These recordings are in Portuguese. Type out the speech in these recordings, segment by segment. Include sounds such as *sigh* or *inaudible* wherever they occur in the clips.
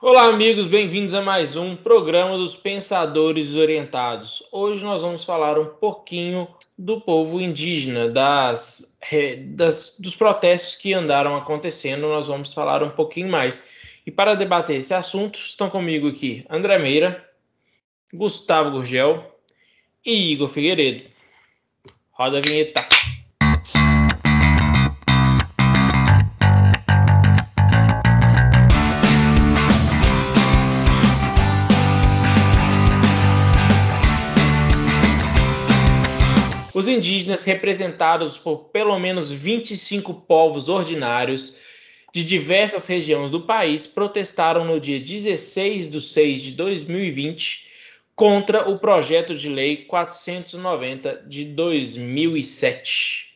Olá, amigos, bem-vindos a mais um programa dos Pensadores Orientados. Hoje nós vamos falar um pouquinho do povo indígena, das, das, dos protestos que andaram acontecendo. Nós vamos falar um pouquinho mais. E para debater esse assunto, estão comigo aqui André Meira, Gustavo Gurgel e Igor Figueiredo. Roda a vinheta. Indígenas, representados por pelo menos 25 povos ordinários de diversas regiões do país, protestaram no dia 16 de 6 de 2020 contra o projeto de lei 490 de 2007.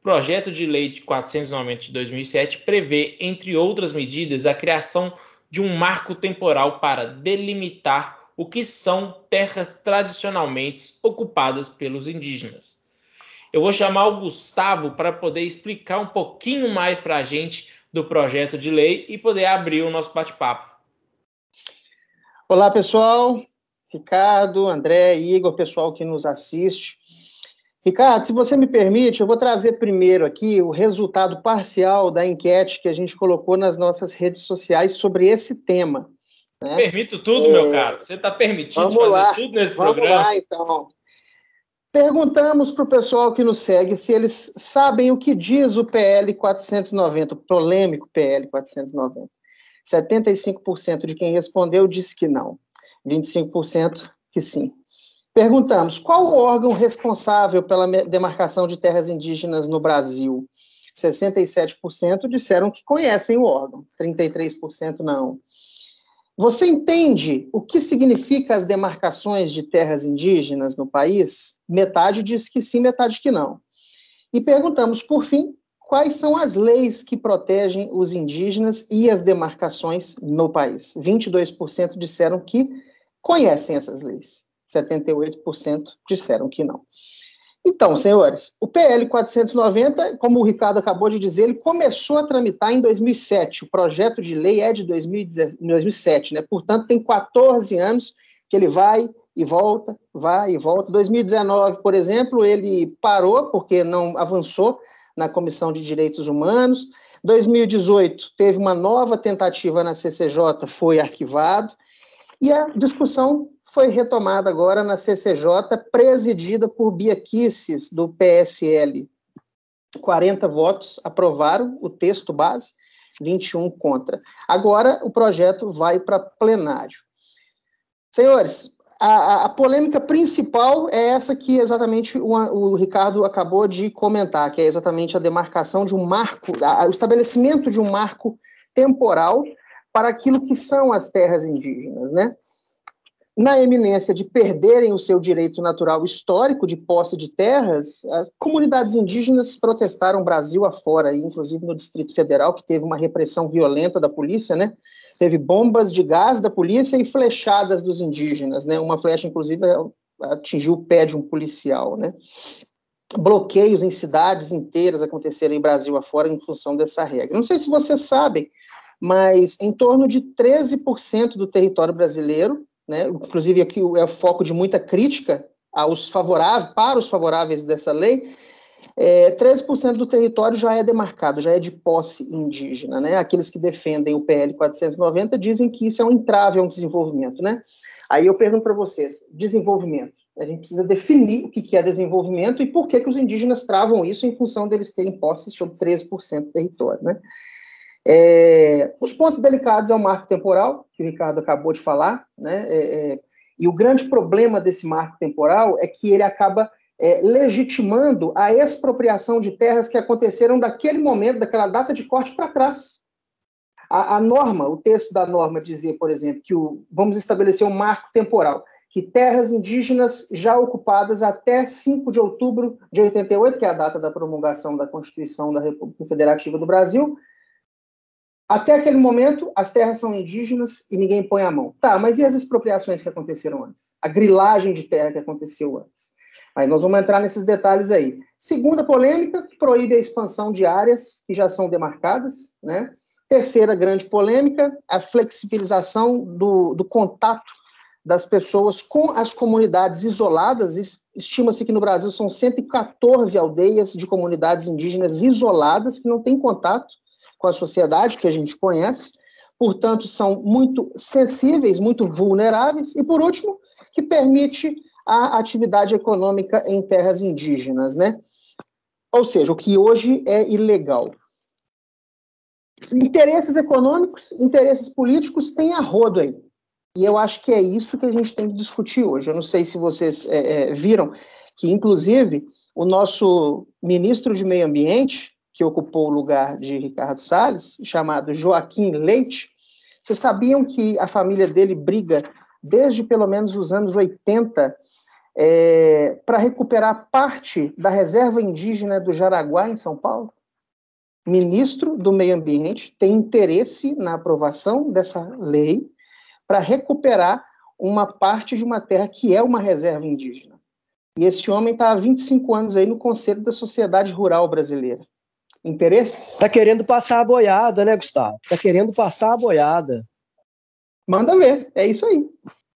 O projeto de lei de 490 de 2007 prevê, entre outras medidas, a criação de um marco temporal para delimitar o que são terras tradicionalmente ocupadas pelos indígenas. Eu vou chamar o Gustavo para poder explicar um pouquinho mais para a gente do projeto de lei e poder abrir o nosso bate-papo. Olá, pessoal. Ricardo, André, Igor, pessoal que nos assiste. Ricardo, se você me permite, eu vou trazer primeiro aqui o resultado parcial da enquete que a gente colocou nas nossas redes sociais sobre esse tema. Né? Permito tudo, é... meu caro. Você está permitindo fazer lá, tudo nesse vamos programa? Lá, então. Perguntamos para o pessoal que nos segue se eles sabem o que diz o PL 490, o polêmico PL 490. 75% de quem respondeu disse que não, 25% que sim. Perguntamos qual o órgão responsável pela demarcação de terras indígenas no Brasil. 67% disseram que conhecem o órgão, 33% não. Você entende o que significa as demarcações de terras indígenas no país? Metade diz que sim, metade que não. E perguntamos, por fim, quais são as leis que protegem os indígenas e as demarcações no país. 22% disseram que conhecem essas leis, 78% disseram que não. Então, senhores, o PL 490, como o Ricardo acabou de dizer, ele começou a tramitar em 2007. O projeto de lei é de 2007, né? Portanto, tem 14 anos que ele vai e volta, vai e volta. 2019, por exemplo, ele parou porque não avançou na Comissão de Direitos Humanos. 2018 teve uma nova tentativa na CCJ, foi arquivado. E a discussão foi retomada agora na CCJ, presidida por Bia Kisses, do PSL. 40 votos aprovaram o texto base, 21 contra. Agora o projeto vai para plenário. Senhores, a, a, polêmica principal é essa que exatamente o, o, Ricardo acabou de comentar, que é exatamente a demarcação de um marco, a, o estabelecimento de um marco temporal para aquilo que são as terras indígenas, né? Na eminência de perderem o seu direito natural histórico de posse de terras, as comunidades indígenas protestaram Brasil afora, inclusive no Distrito Federal, que teve uma repressão violenta da polícia, né? Teve bombas de gás da polícia e flechadas dos indígenas, né? Uma flecha, inclusive, atingiu o pé de um policial, né? Bloqueios em cidades inteiras aconteceram em Brasil afora em função dessa regra. Não sei se vocês sabem, mas em torno de 13% do território brasileiro né? inclusive aqui é o foco de muita crítica aos favoráveis, para os favoráveis dessa lei, é, 13% do território já é demarcado, já é de posse indígena, né? Aqueles que defendem o PL 490 dizem que isso é um entrave a um desenvolvimento, né? Aí eu pergunto para vocês, desenvolvimento. A gente precisa definir o que é desenvolvimento e por que, que os indígenas travam isso em função deles terem posse sobre 13% do território, né? É, os pontos delicados é o marco temporal, que o Ricardo acabou de falar, né? É, é, e o grande problema desse marco temporal é que ele acaba é, legitimando a expropriação de terras que aconteceram daquele momento, daquela data de corte para trás. A, a, norma, o texto da norma dizia, por exemplo, que o, vamos estabelecer um marco temporal, que terras indígenas já ocupadas até 5 de outubro de 88, que é a data da promulgação da Constituição da República Federativa do Brasil, até aquele momento, as terras são indígenas e ninguém põe a mão. Tá, mas e as expropriações que aconteceram antes? A grilagem de terra que aconteceu antes? Mas nós vamos entrar nesses detalhes aí. Segunda polêmica, proíbe a expansão de áreas que já são demarcadas, né? Terceira grande polêmica, a flexibilização do, do contato das pessoas com as comunidades isoladas. Estima-se que no Brasil são 114 aldeias de comunidades indígenas isoladas que não têm contato com a sociedade que a gente conhece, portanto, são muito sensíveis, muito vulneráveis, e, por último, que permite a atividade econômica em terras indígenas, né? Ou seja, o que hoje é ilegal. Interesses econômicos, interesses políticos têm a rodo aí. E eu acho que é isso que a gente tem que discutir hoje. Eu não sei se vocês é, é, viram que, inclusive, o nosso ministro de Meio Ambiente, que ocupou o lugar de Ricardo Salles, chamado Joaquim Leite, vocês sabiam que a família dele briga desde pelo menos os anos 80 é, para recuperar parte da reserva indígena do Jaraguá, em São Paulo? ministro do Meio Ambiente tem interesse na aprovação dessa lei para recuperar uma parte de uma terra que é uma reserva indígena. E esse homem está há 25 anos aí no Conselho da Sociedade Rural Brasileira. Interesse? Está querendo passar a boiada, né, Gustavo? Está querendo passar a boiada. Manda ver, é isso aí.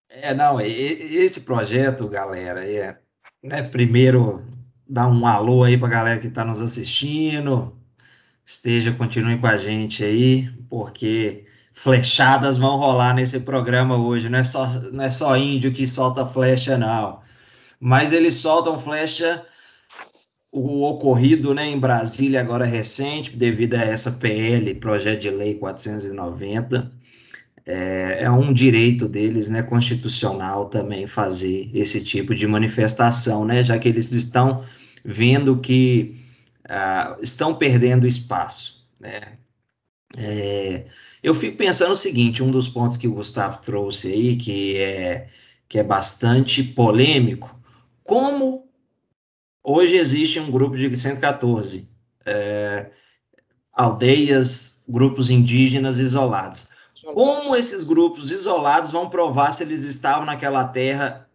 É, não, esse projeto, galera, é, né, primeiro dar um alô aí para a galera que está nos assistindo, esteja, continue com a gente aí, porque flechadas vão rolar nesse programa hoje. Não é só, não é só índio que solta flecha, não. Mas eles soltam flecha o ocorrido né, em Brasília agora recente, devido a essa PL, Projeto de Lei 490. É, é um direito deles, né, constitucional também fazer esse tipo de manifestação, né, já que eles estão vendo que uh, estão perdendo espaço. Né? É, eu fico pensando o seguinte, um dos pontos que o Gustavo trouxe aí, que é, que é bastante polêmico, como hoje existe um grupo de 114 é, aldeias, grupos indígenas isolados. Como esses grupos isolados vão provar se eles estavam naquela terra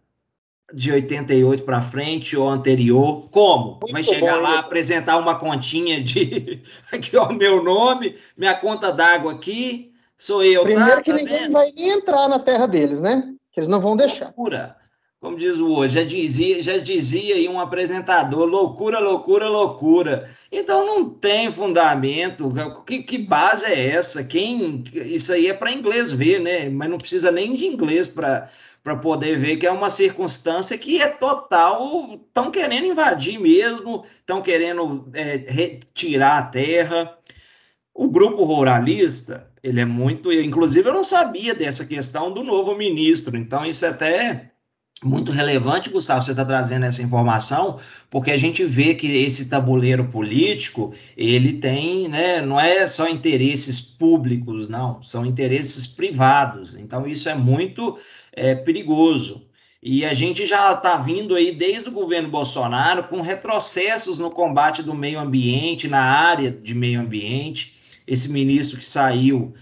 de 88 para frente ou anterior? Como? Muito Vai chegar bom, lá, apresentar uma continha de *laughs* aqui ó, meu nome, minha conta d'água aqui, sou eu. Tá? Primeiro tá, que tá ninguém vendo? vai nem entrar na terra deles, né? Que eles não vão deixar. Loucura. Como diz o hoje, já dizia, já dizia aí um apresentador, loucura, loucura, loucura. Então não tem fundamento. Que, que base é essa? Quem isso aí é para inglês ver, né? Mas não precisa nem de inglês para para poder ver que é uma circunstância que é total, estão querendo invadir mesmo, estão querendo é, retirar a terra. O grupo ruralista, ele é muito, inclusive eu não sabia dessa questão do novo ministro, então isso até muito relevante, Gustavo, você está trazendo essa informação, porque a gente vê que esse tabuleiro político, ele tem, né, não é só interesses públicos, não, são interesses privados. Então, isso é muito é, perigoso. E a gente já está vindo aí desde o governo Bolsonaro com retrocessos no combate do meio ambiente, na área de meio ambiente. Esse ministro que saiu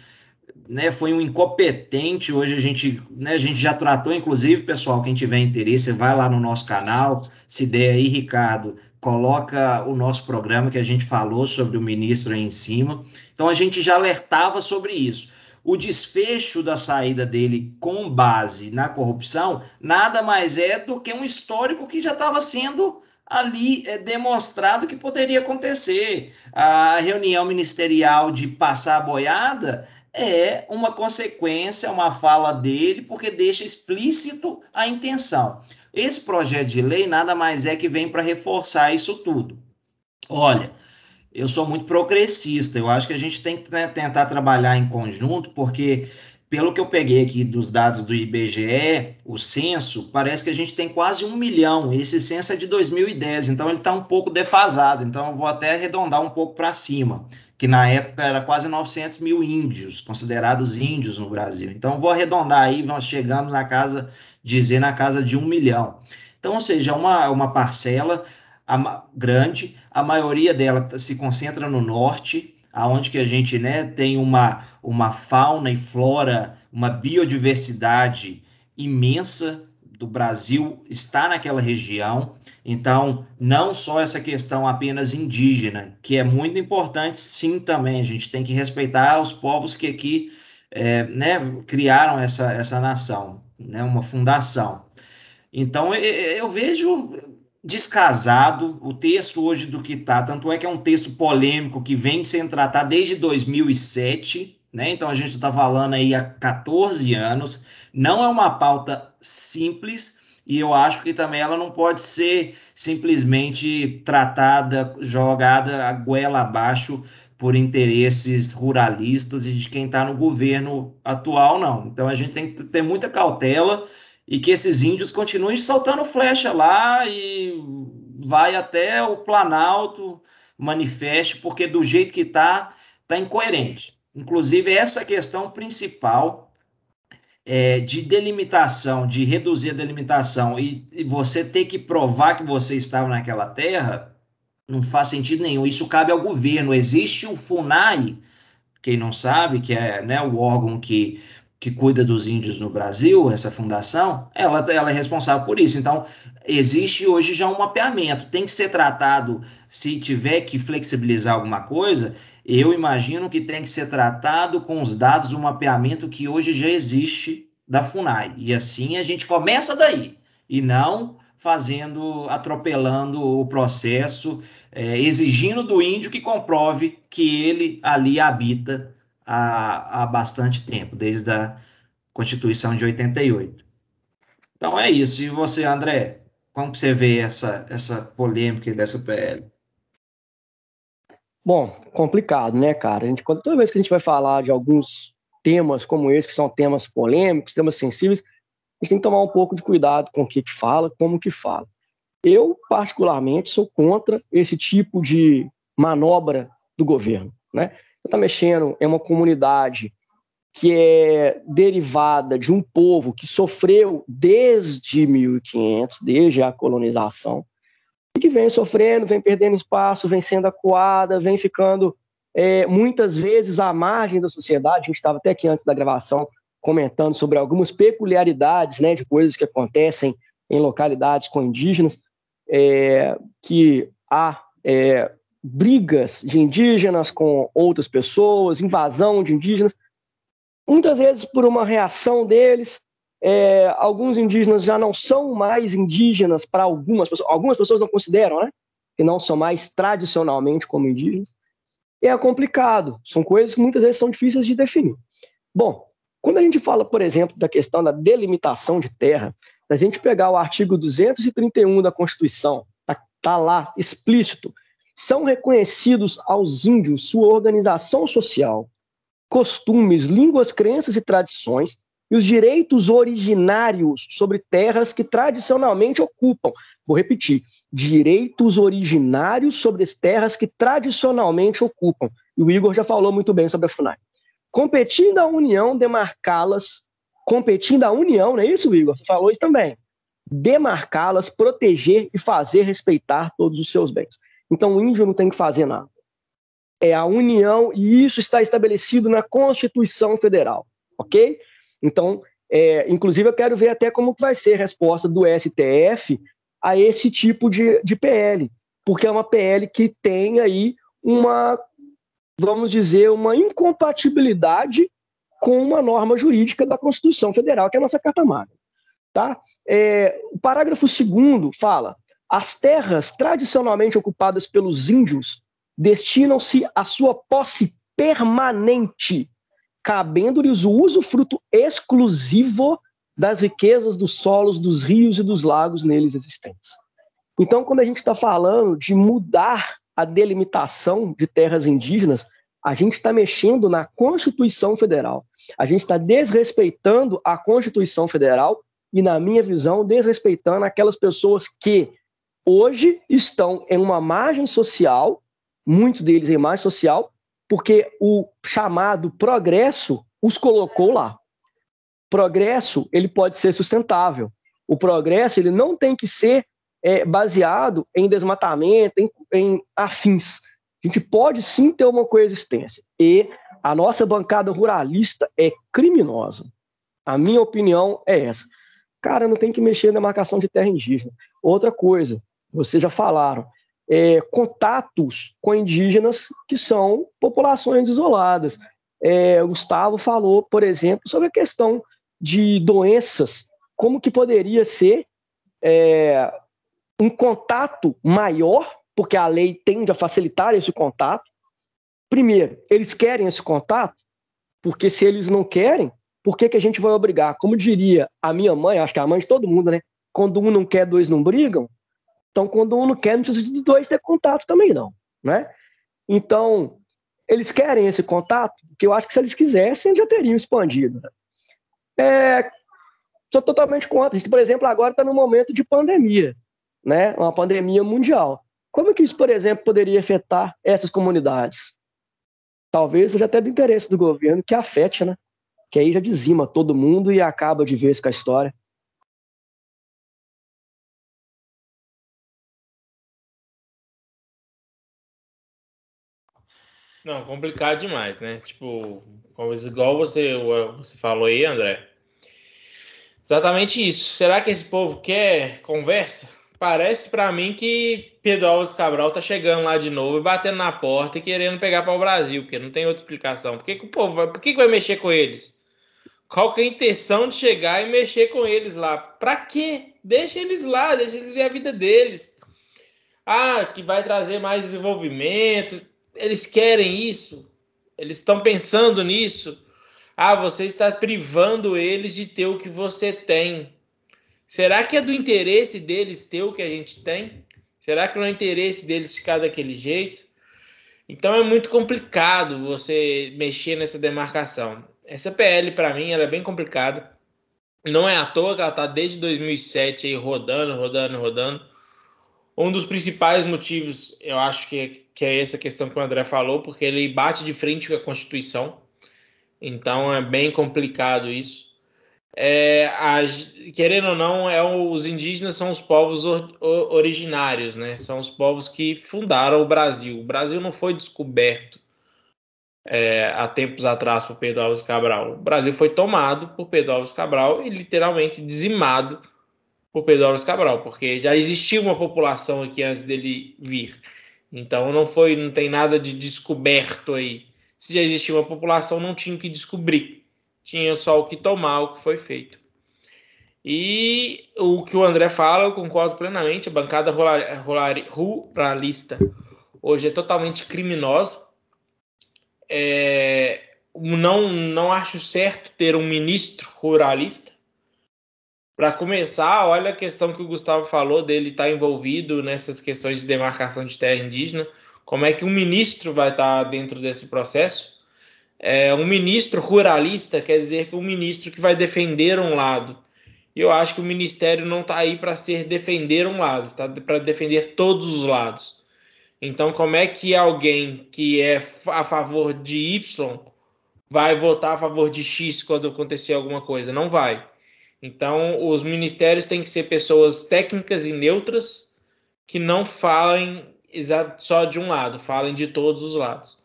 né, foi um incompetente. Hoje a gente, né, a gente já tratou, inclusive, pessoal, quem tiver interesse, vai lá no nosso canal. Se der aí, Ricardo, coloca o nosso programa que a gente falou sobre o ministro aí em cima. Então a gente já alertava sobre isso. O desfecho da saída dele com base na corrupção nada mais é do que um histórico que já estava sendo ali é, demonstrado que poderia acontecer. A reunião ministerial de passar a boiada é uma consequência, uma fala dele, porque deixa explícito a intenção. Esse projeto de lei nada mais é que vem para reforçar isso tudo. Olha, eu sou muito progressista, eu acho que a gente tem que né, tentar trabalhar em conjunto, porque pelo que eu peguei aqui dos dados do IBGE, o censo, parece que a gente tem quase um milhão. Esse censo é de 2010, então ele está um pouco defasado. Então eu vou até arredondar um pouco para cima que na época era quase 900 mil índios, considerados índios no Brasil. Então, vou arredondar aí, nós chegamos na casa, dizer na casa de um milhão. Então, ou seja, uma, uma parcela a, grande, a maioria dela se concentra no norte, aonde que a gente né, tem uma, uma fauna e flora, uma biodiversidade imensa, do Brasil está naquela região. Então, não só essa questão apenas indígena, que é muito importante, sim, também. A gente tem que respeitar os povos que aqui é, né, criaram essa, essa nação, né, uma fundação. Então, eu vejo descasado o texto hoje do que está, tanto é que é um texto polêmico que vem sendo tratado desde 2007, né? Então a gente está falando aí há 14 anos, não é uma pauta simples e eu acho que também ela não pode ser simplesmente tratada, jogada a goela abaixo por interesses ruralistas e de quem está no governo atual, não. Então a gente tem que ter muita cautela e que esses índios continuem soltando flecha lá e vai até o Planalto, manifeste, porque do jeito que está, está incoerente. Inclusive, essa questão principal é, de delimitação, de reduzir a delimitação e, e você ter que provar que você estava naquela terra, não faz sentido nenhum. Isso cabe ao governo. Existe o FUNAI, quem não sabe, que é né, o órgão que que cuida dos índios no Brasil, essa fundação, ela, ela é responsável por isso. Então, existe hoje já um mapeamento. Tem que ser tratado, se tiver que flexibilizar alguma coisa, eu imagino que tem que ser tratado com os dados do mapeamento que hoje já existe da FUNAI. E assim a gente começa daí, e não fazendo, atropelando o processo, é, exigindo do índio que comprove que ele ali habita há, há bastante tempo, desde a Constituição de 88. Então é isso. E você, André, como você vê essa, essa polêmica dessa PL? Bom, complicado, né, cara? A gente, toda vez que a gente vai falar de alguns temas como esse, que são temas polêmicos, temas sensíveis, a gente tem que tomar um pouco de cuidado com o que, que fala, como que fala. Eu, particularmente, sou contra esse tipo de manobra do governo, né? está mexendo em uma comunidade que é derivada de um povo que sofreu desde 1500, desde a colonização, e que vem sofrendo, vem perdendo espaço, vem sendo acuada, vem ficando é, muitas vezes à margem da sociedade. A gente estava até aqui antes da gravação comentando sobre algumas peculiaridades né, de coisas que acontecem em localidades com indígenas, é, que há é, brigas de indígenas com outras pessoas, invasão de indígenas, muitas vezes por uma reação deles. É, alguns indígenas já não são mais indígenas para algumas pessoas, algumas pessoas não consideram, né? Que não são mais tradicionalmente como indígenas. É complicado, são coisas que muitas vezes são difíceis de definir. Bom, quando a gente fala, por exemplo, da questão da delimitação de terra, a gente pegar o artigo 231 da Constituição, está tá lá explícito são reconhecidos aos índios sua organização social, costumes, línguas, crenças e tradições e os direitos originários sobre terras que tradicionalmente ocupam. Vou repetir: direitos originários sobre as terras que tradicionalmente ocupam. E o Igor já falou muito bem sobre a FUNAI. Competindo a União demarcá-las, competindo a União, não é isso, Igor? Você falou isso também. Demarcá-las, proteger e fazer respeitar todos os seus bens. Então o índio não tem que fazer nada. É a união, e isso está estabelecido na Constituição Federal, ok? Então, é, inclusive, eu quero ver até como vai ser a resposta do STF a esse tipo de, de PL, porque é uma PL que tem aí uma, vamos dizer, uma incompatibilidade com uma norma jurídica da Constituição Federal, que é a nossa Carta Magna. Tá? É, o parágrafo 2 fala: as terras tradicionalmente ocupadas pelos índios destinam-se à sua posse permanente, cabendo-lhes o uso fruto exclusivo das riquezas dos solos, dos rios e dos lagos neles existentes. Então, quando a gente está falando de mudar a delimitação de terras indígenas, a gente está mexendo na Constituição Federal. A gente está desrespeitando a Constituição Federal e, na minha visão, desrespeitando aquelas pessoas que hoje estão em uma margem social, muitos deles em margem social, porque o chamado progresso os colocou lá. Progresso, ele pode ser sustentável. O progresso, ele não tem que ser é, baseado em desmatamento, em, em afins. A gente pode sim ter uma coexistência. E a nossa bancada ruralista é criminosa. A minha opinião é essa. cara, não tem que mexer na marcação de terra indígena. Outra coisa, vocês já falaram, é, contatos com indígenas que são populações isoladas. É, Gustavo falou, por exemplo, sobre a questão de doenças, como que poderia ser é, um contato maior, porque a lei tende a facilitar esse contato. Primeiro, eles querem esse contato, porque se eles não querem, por que, que a gente vai obrigar? Como diria a minha mãe, acho que é a mãe de todo mundo, né? Quando um não quer, dois não brigam. Então, quando um não quer, não precisa de dois ter contato também, não. Né? Então, eles querem esse contato, que eu acho que se eles quisessem, já teriam expandido. Né? É, sou totalmente contra. A gente, por exemplo, agora está num momento de pandemia, né? uma pandemia mundial. Como que isso, por exemplo, poderia afetar essas comunidades? Talvez seja até do interesse do governo que afete, né? que aí já dizima todo mundo e acaba de vez com a história. Não, complicado demais, né? Tipo, igual você, você falou aí, André. Exatamente isso. Será que esse povo quer conversa? Parece para mim que Pedro Alves Cabral tá chegando lá de novo e batendo na porta e querendo pegar para o Brasil, porque não tem outra explicação. Por que, que o povo vai, por que, que vai mexer com eles? Qual que é a intenção de chegar e mexer com eles lá? Para quê? Deixa eles lá, deixa eles ver a vida deles. Ah, que vai trazer mais desenvolvimento. Eles querem isso? Eles estão pensando nisso? Ah, você está privando eles de ter o que você tem. Será que é do interesse deles ter o que a gente tem? Será que não é interesse deles ficar daquele jeito? Então é muito complicado você mexer nessa demarcação. Essa PL, para mim, ela é bem complicada. Não é à toa que ela está desde 2007 aí rodando, rodando, rodando. Um dos principais motivos, eu acho que, é, que é essa questão que o André falou, porque ele bate de frente com a Constituição. Então é bem complicado isso. É, a, querendo ou não, é, os indígenas são os povos or, originários, né? São os povos que fundaram o Brasil. O Brasil não foi descoberto é, há tempos atrás por Pedro Alves Cabral. O Brasil foi tomado por Pedro Alves Cabral e literalmente dizimado por Pedro Alves Cabral, porque já existia uma população aqui antes dele vir. Então não foi, não tem nada de descoberto aí. Se já existia uma população, não tinha o que descobrir. Tinha só o que tomar, o que foi feito. E o que o André fala, eu concordo plenamente. A bancada ruralista hoje é totalmente criminosa é, não, não acho certo ter um ministro ruralista. Para começar, olha a questão que o Gustavo falou dele estar tá envolvido nessas questões de demarcação de terra indígena. Como é que um ministro vai estar tá dentro desse processo? É, um ministro ruralista quer dizer que um ministro que vai defender um lado. E eu acho que o ministério não está aí para ser defender um lado, está para defender todos os lados. Então, como é que alguém que é a favor de Y vai votar a favor de X quando acontecer alguma coisa? Não vai. Então, os ministérios têm que ser pessoas técnicas e neutras que não falem só de um lado, falem de todos os lados.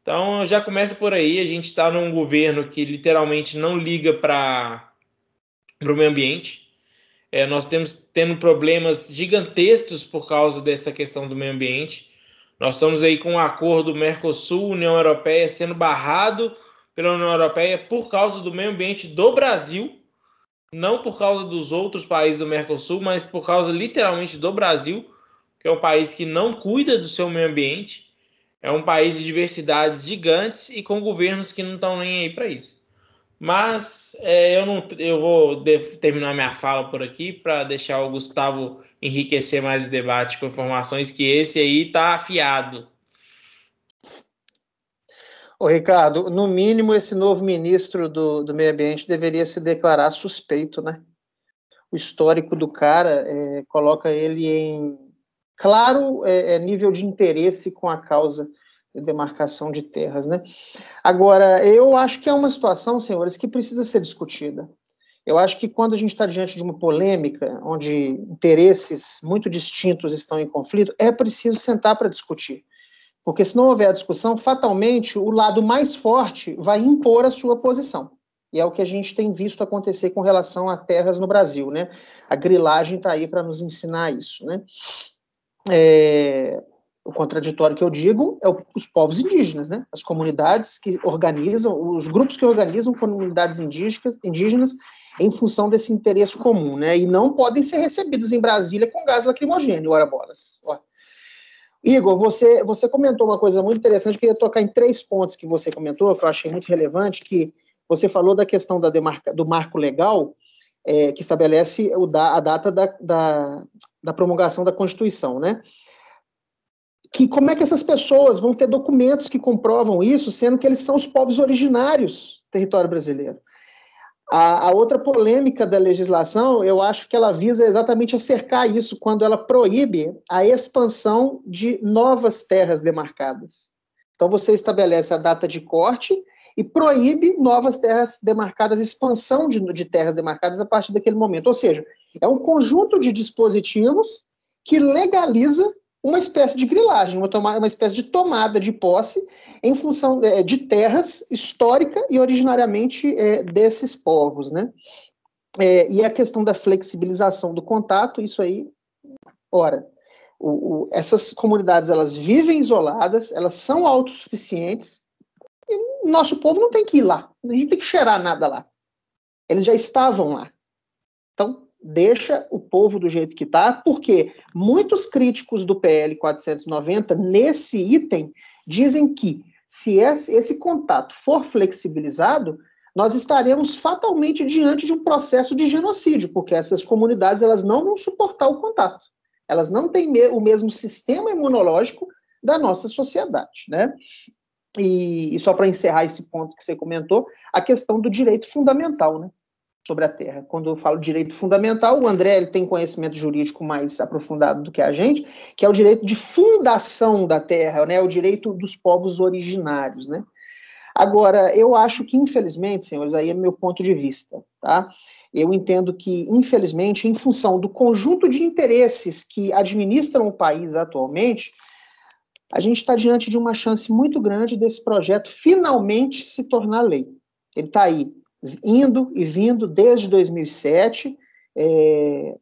Então, já começa por aí. A gente está num governo que literalmente não liga para o meio ambiente. É, nós temos tendo problemas gigantescos por causa dessa questão do meio ambiente. Nós estamos aí com um acordo Mercosul-União Europeia sendo barrado pela União Europeia por causa do meio ambiente do Brasil, não por causa dos outros países do Mercosul, mas por causa literalmente do Brasil, que é um país que não cuida do seu meio ambiente, é um país de diversidades gigantes e com governos que não estão nem aí para isso. Mas é, eu, não, eu vou terminar minha fala por aqui para deixar o Gustavo enriquecer mais o debate com informações que esse aí está afiado. Ô, Ricardo, no mínimo esse novo ministro do, do Meio Ambiente deveria se declarar suspeito, né? O histórico do cara é, coloca ele em claro é, é nível de interesse com a causa demarcação de terras, né? Agora, eu acho que é uma situação, senhores, que precisa ser discutida. Eu acho que quando a gente está diante de uma polêmica, onde interesses muito distintos estão em conflito, é preciso sentar para discutir. Porque se não houver discussão, fatalmente o lado mais forte vai impor a sua posição. E é o que a gente tem visto acontecer com relação a terras no Brasil, né? A grilagem está aí para nos ensinar isso, né? É, o contraditório que eu digo é o, os povos indígenas, né? As comunidades que organizam, os grupos que organizam comunidades indígenas, indígenas em função desse interesse comum, né? E não podem ser recebidos em Brasília com gás lacrimogêneo, ora bolas. Igor, você, você comentou uma coisa muito interessante, eu queria tocar em três pontos que você comentou, que eu achei muito relevante, que você falou da questão da demarca, do marco legal, é, que estabelece o da, a data da, da, da promulgação da Constituição, né? que como é que essas pessoas vão ter documentos que comprovam isso, sendo que eles são os povos originários do território brasileiro. A, a, outra polêmica da legislação, eu acho que ela visa exatamente acercar isso quando ela proíbe a expansão de novas terras demarcadas. Então você estabelece a data de corte e proíbe novas terras demarcadas, expansão de, de terras demarcadas a partir daquele momento. Ou seja, é um conjunto de dispositivos que legaliza uma espécie de grilagem, uma, tomada, uma espécie de tomada de posse em função é, de terras histórica e originariamente é, desses povos, né? É, e a questão da flexibilização do contato, isso aí, ora, o, o, essas comunidades elas vivem isoladas, elas são autossuficientes, e nosso povo não tem que ir lá, a gente tem que cheirar nada lá. Eles já estavam lá. Deixa o povo do jeito que está, porque muitos críticos do PL 490, nesse item, dizem que se esse, esse contato for flexibilizado, nós estaremos fatalmente diante de um processo de genocídio, porque essas comunidades elas não vão suportar o contato. Elas não têm o mesmo sistema imunológico da nossa sociedade, né? E, e só para encerrar esse ponto que você comentou, a questão do direito fundamental, né? Sobre a terra. Quando eu falo direito fundamental, o André ele tem conhecimento jurídico mais aprofundado do que a gente, que é o direito de fundação da terra, né, o direito dos povos originários, né? Agora, eu acho que, infelizmente, senhores, aí é meu ponto de vista, tá? Eu entendo que, infelizmente, em função do conjunto de interesses que administram o país atualmente, a gente está diante de uma chance muito grande desse projeto finalmente se tornar lei. Ele está aí, indo e vindo desde 2007, é,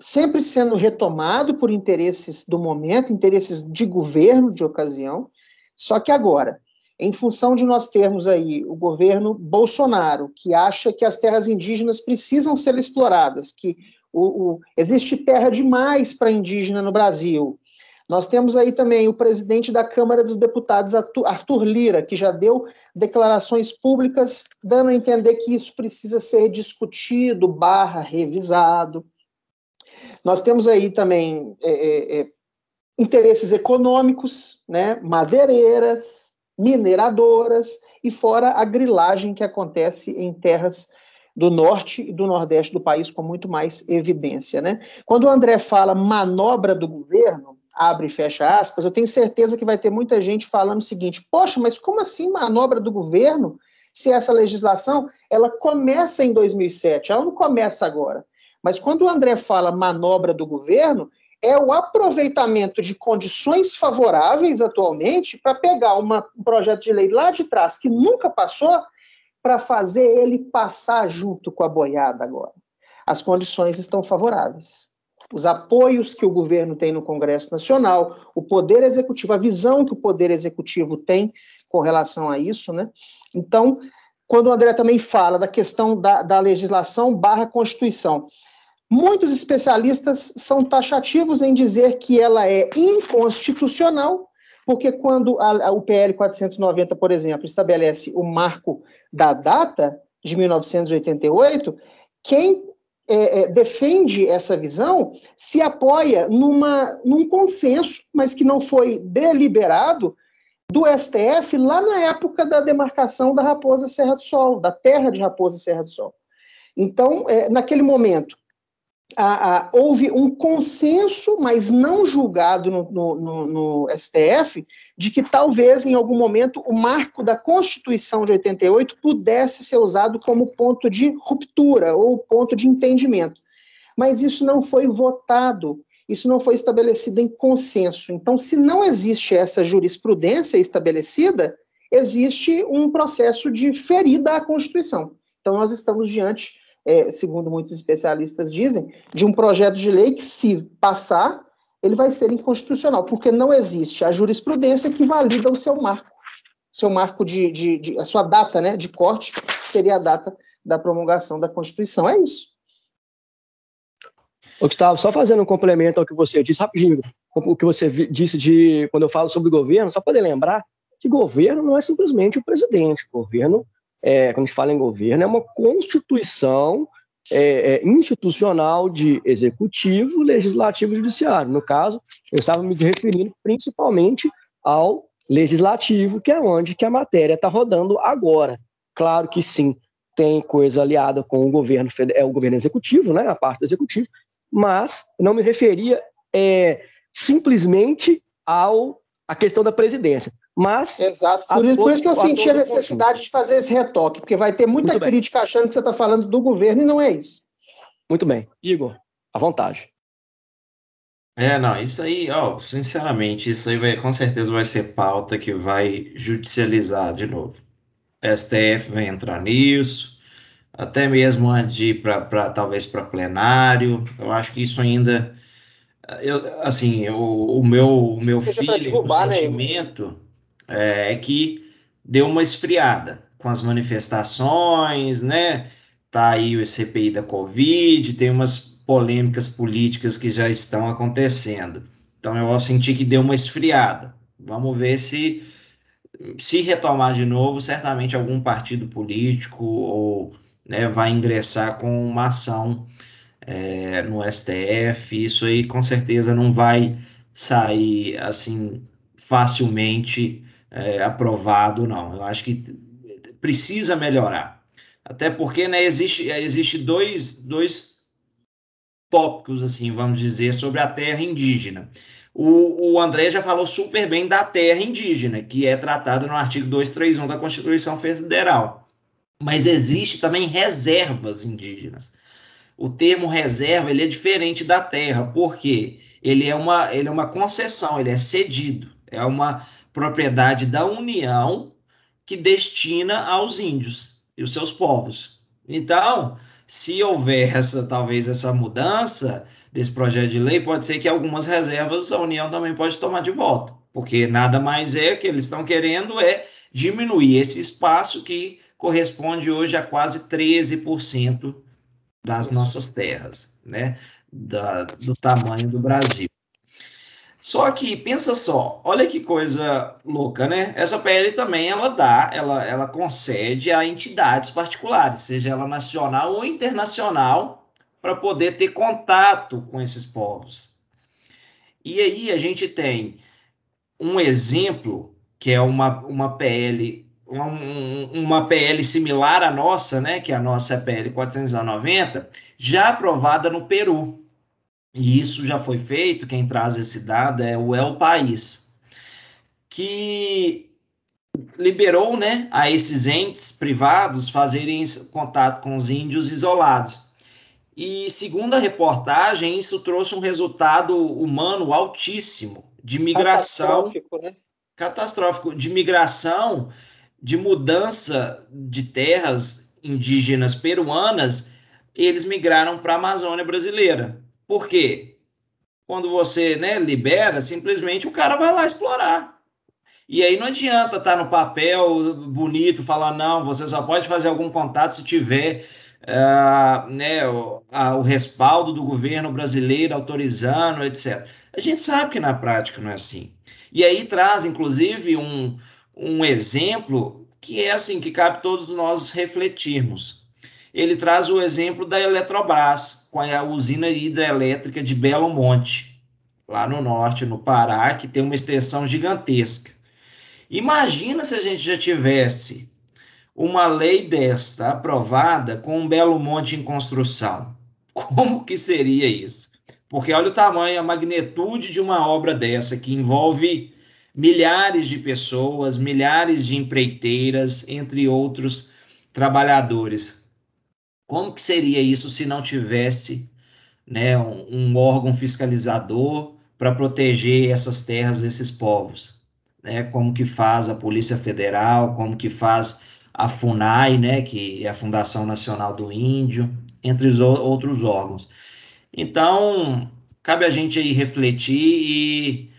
sempre sendo retomado por interesses do momento, interesses de governo de ocasião, só que agora, em função de nós termos aí o governo Bolsonaro, que acha que as terras indígenas precisam ser exploradas, que o, o existe terra demais para indígena no Brasil, nós temos aí também o presidente da Câmara dos Deputados, Arthur Lira, que já deu declarações públicas dando a entender que isso precisa ser discutido, barra, revisado. Nós temos aí também é, é, é, interesses econômicos, né, madeireiras, mineradoras, e fora a grilagem que acontece em terras do norte e do nordeste do país com muito mais evidência. Né? Quando o André fala manobra do governo, abre e fecha aspas, eu tenho certeza que vai ter muita gente falando o seguinte: poxa, mas como assim manobra do governo? Se essa legislação ela começa em 2007, ela não começa agora. Mas quando o André fala manobra do governo, é o aproveitamento de condições favoráveis atualmente para pegar uma, um projeto de lei lá de trás que nunca passou para fazer ele passar junto com a boiada agora. As condições estão favoráveis os apoios que o governo tem no Congresso Nacional, o Poder Executivo, a visão que o Poder Executivo tem com relação a isso, né? Então, quando o André também fala da questão da, da legislação barra Constituição, muitos especialistas são taxativos em dizer que ela é inconstitucional, porque quando a, a, o PL 490, por exemplo, estabelece o marco da data de 1988, quem é, é, defende essa visão se apoia numa, num consenso, mas que não foi deliberado, do STF lá na época da demarcação da Raposa Serra do Sol, da terra de Raposa Serra do Sol. Então, é, naquele momento, houve um consenso, mas não julgado no, no, no, STF, de que talvez em algum momento o marco da Constituição de 88 pudesse ser usado como ponto de ruptura ou ponto de entendimento. Mas isso não foi votado, isso não foi estabelecido em consenso. Então, se não existe essa jurisprudência estabelecida, existe um processo de ferida à Constituição. Então, nós estamos diante, é, segundo muitos especialistas dizem, de um projeto de lei que, se passar, ele vai ser inconstitucional, porque não existe a jurisprudência que valida o seu marco. Seu marco de, de, de a sua data né, de corte seria a data da promulgação da Constituição. É isso. Gustavo, só fazendo um complemento ao que você disse, rapidinho, o que você disse de quando eu falo sobre governo, só para lembrar que governo não é simplesmente o presidente. Governo, é, quando a gente fala em governo, é uma constituição é, é, institucional de executivo, legislativo e judiciário. No caso, eu estava me referindo principalmente ao legislativo, que é onde que a matéria está rodando agora. Claro que sim, tem coisa aliada com o governo, é o governo executivo, né, a parte do executivo, mas não me referia é, simplesmente ao a questão da presidência. Mas. Exato. Por, todo, por isso que eu senti a necessidade de fazer esse retoque, porque vai ter muita Muito crítica bem. achando que você está falando do governo e não é isso. Muito bem. Igor, à vontade. É, não, isso aí, ó, sinceramente, isso aí vai, com certeza vai ser pauta que vai judicializar de novo. STF vai entrar nisso, até mesmo antes de ir para talvez para plenário. Eu acho que isso ainda eu, assim, o, o meu, o meu filho, o né, sentimento é, é que deu uma esfriada com as manifestações, né? Tá aí o CPI da Covid, tem umas polêmicas políticas que já estão acontecendo. Então eu senti que deu uma esfriada. Vamos ver se se retomar de novo, certamente algum partido político ou né, vai ingressar com uma ação é, no STF, isso aí com certeza não vai sair assim facilmente é, aprovado, não. Eu acho que precisa melhorar. Até porque né, existe, existe dois, dois tópicos, assim, vamos dizer, sobre a terra indígena. O, o André já falou super bem da terra indígena, que é tratada no artigo 231 da Constituição Federal. Mas existe também reservas indígenas o termo reserva ele é diferente da terra, porque ele é uma, ele é uma concessão, ele é cedido, é uma propriedade da União que destina aos índios e os seus povos. Então, se houver essa, talvez essa mudança desse projeto de lei, pode ser que algumas reservas a União também pode tomar de volta, porque nada mais é que eles estão querendo é diminuir esse espaço que corresponde hoje a quase 13% das nossas terras, né? Da, do tamanho do Brasil. Só que pensa só, olha que coisa louca, né? Essa PL também ela dá, ela, ela concede a entidades particulares, seja ela nacional ou internacional, para poder ter contato com esses povos. E aí a gente tem um exemplo que é uma, uma PL uma PL similar à nossa, né, que é a nossa PL 490, já aprovada no Peru. E isso já foi feito, quem traz esse dado é o El País, que liberou né, a esses entes privados fazerem contato com os índios isolados. E segundo a reportagem, isso trouxe um resultado humano altíssimo de migração catastrófico, né? catastrófico de migração de mudança de terras indígenas peruanas, eles migraram para a Amazônia brasileira. Por quê? Quando você né, libera, simplesmente o cara vai lá explorar. E aí não adianta estar tá no papel bonito, falar, não, você só pode fazer algum contato se tiver uh, né, o, a, o respaldo do governo brasileiro autorizando, etc. A gente sabe que na prática não é assim. E aí traz, inclusive, um, um exemplo que é assim, que cabe todos nós refletirmos. Ele traz o exemplo da Eletrobras, com a usina hidrelétrica de Belo Monte, lá no norte, no Pará, que tem uma extensão gigantesca. Imagina se a gente já tivesse uma lei desta aprovada com um Belo Monte em construção. Como que seria isso? Porque olha o tamanho, a magnitude de uma obra dessa que envolve milhares de pessoas, milhares de empreiteiras, entre outros trabalhadores. Como que seria isso se não tivesse né, um, um órgão fiscalizador para proteger essas terras, esses povos? Né? Como que faz a Polícia Federal, como que faz a FUNAI, né, que é a Fundação Nacional do Índio, entre os outros órgãos. Então, cabe a gente aí refletir e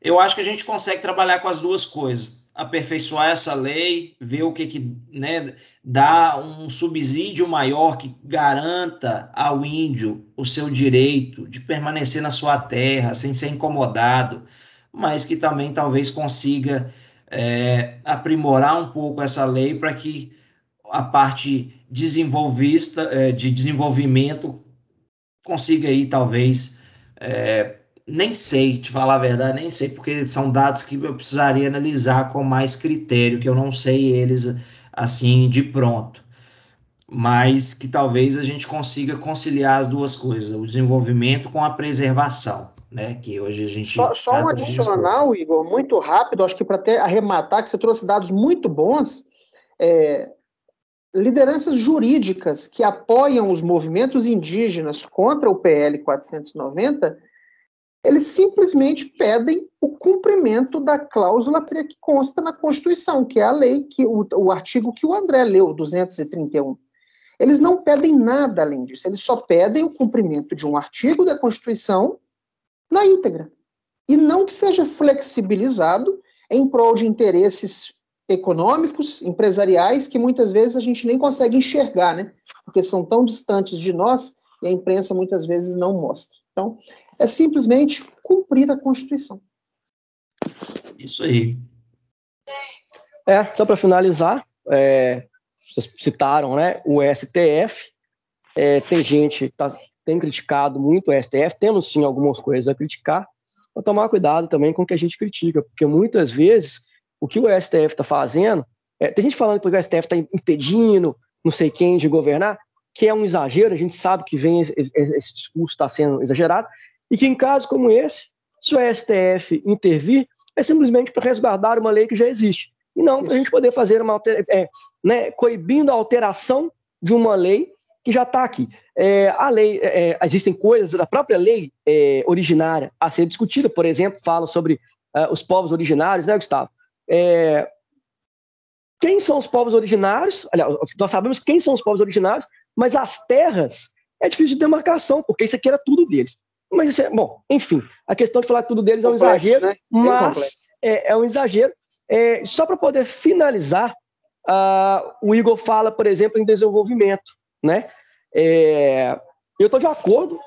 eu acho que a gente consegue trabalhar com as duas coisas. Aperfeiçoar essa lei, ver o que, que né, dá um subsídio maior que garanta ao índio o seu direito de permanecer na sua terra sem ser incomodado, mas que também talvez consiga é, aprimorar um pouco essa lei para que a parte desenvolvista, é, de desenvolvimento consiga aí talvez é, nem sei, te falar a verdade, nem sei, porque são dados que eu precisaria analisar com mais critério, que eu não sei eles assim de pronto. Mas que talvez a gente consiga conciliar as duas coisas, o desenvolvimento com a preservação né? Que hoje a gente. Só, só um adicional, Igor, muito rápido, acho que para até arrematar, que você trouxe dados muito bons. É, lideranças jurídicas que apoiam os movimentos indígenas contra o PL 490, eles simplesmente pedem o cumprimento da cláusula que consta na Constituição, que é a lei, que o, o artigo que o André leu, 231. Eles não pedem nada além disso, eles só pedem o cumprimento de um artigo da Constituição na íntegra. E não que seja flexibilizado em prol de interesses econômicos, empresariais, que muitas vezes a gente nem consegue enxergar, né? Porque são tão distantes de nós e a imprensa muitas vezes não mostra. Então, é simplesmente cumprir a Constituição. Isso aí. É, só para finalizar, é, vocês citaram, né, o STF, é, tem gente que tá, tem criticado muito o STF, temos sim algumas coisas a criticar, mas tomar cuidado também com o que a gente critica, porque muitas vezes o que o STF está fazendo, é, tem gente falando que o STF está impedindo não sei quem de governar, que é um exagero, a gente sabe que vem esse, esse discurso está sendo exagerado, e que em casos como esse, se o STF intervir, é simplesmente para resguardar uma lei que já existe, e não para a gente poder fazer uma é, né, coibindo a alteração de uma lei que já está aqui. É, a lei, é, é, existem coisas da própria lei é, originária a ser discutida, por exemplo, fala sobre uh, os povos originários, né, Gustavo? É, quem são os povos originários? Aliás, nós sabemos quem são os povos originários, mas as terras é difícil de demarcação, porque isso aqui era tudo deles. Mas isso é, bom, enfim, a questão de falar tudo deles é um complexo, exagero, né? mas é, é, um exagero. É, só para poder finalizar, uh, o Igor fala, por exemplo, em desenvolvimento, né? É, eu estou de acordo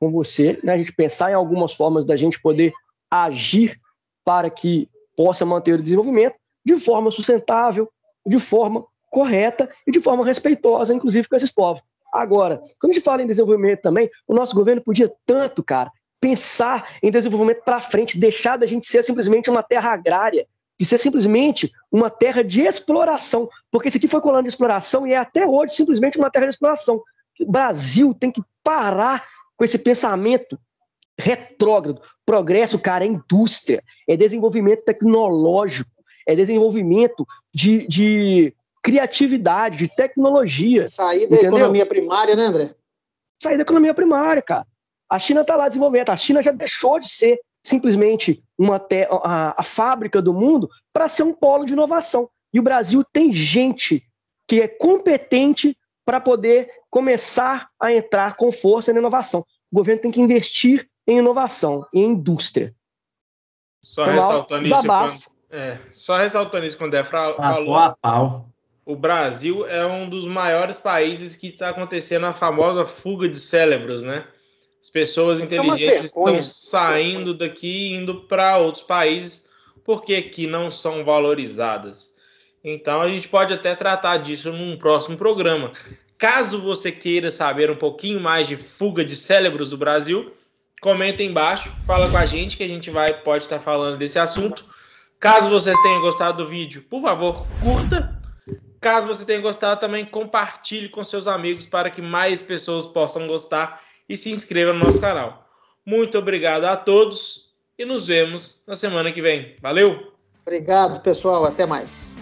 com você, né, a gente pensar em algumas formas da gente poder agir para que possa manter o desenvolvimento de forma sustentável, de forma correta e de forma respeitosa, inclusive com esses povos. Agora, quando a gente fala em desenvolvimento também, o nosso governo podia tanto, cara, pensar em desenvolvimento para frente, deixar da gente ser simplesmente uma terra agrária, de ser simplesmente uma terra de exploração, porque isso aqui foi colônia de exploração e é até hoje simplesmente uma terra de exploração. O Brasil tem que parar com esse pensamento retrógrado. Progresso, cara, é indústria, é desenvolvimento tecnológico, é desenvolvimento de, de criatividade, de tecnologia. Sair da entendeu? economia primária, né, André? Sair da economia primária, cara. A China está lá desenvolvendo. A China já deixou de ser simplesmente uma te a, a fábrica do mundo para ser um polo de inovação. E o Brasil tem gente que é competente para poder começar a entrar com força na inovação. O governo tem que investir em inovação, em indústria. Só então, ressaltando isso, quando, é, só ressaltando isso quando é falou, a pau. O Brasil é um dos maiores países que está acontecendo a famosa fuga de cérebros, né? As pessoas isso é inteligentes é estão saindo daqui indo para outros países porque aqui não são valorizadas. Então a gente pode até tratar disso num próximo programa. Caso você queira saber um pouquinho mais de fuga de cérebros do Brasil, comenta embaixo, fala com a gente que a gente vai pode estar falando desse assunto. Caso vocês tenham gostado do vídeo, por favor, curta. Caso você tenha gostado, também compartilhe com seus amigos para que mais pessoas possam gostar e se inscreva no nosso canal. Muito obrigado a todos e nos vemos na semana que vem. Valeu! Obrigado, pessoal. Até mais.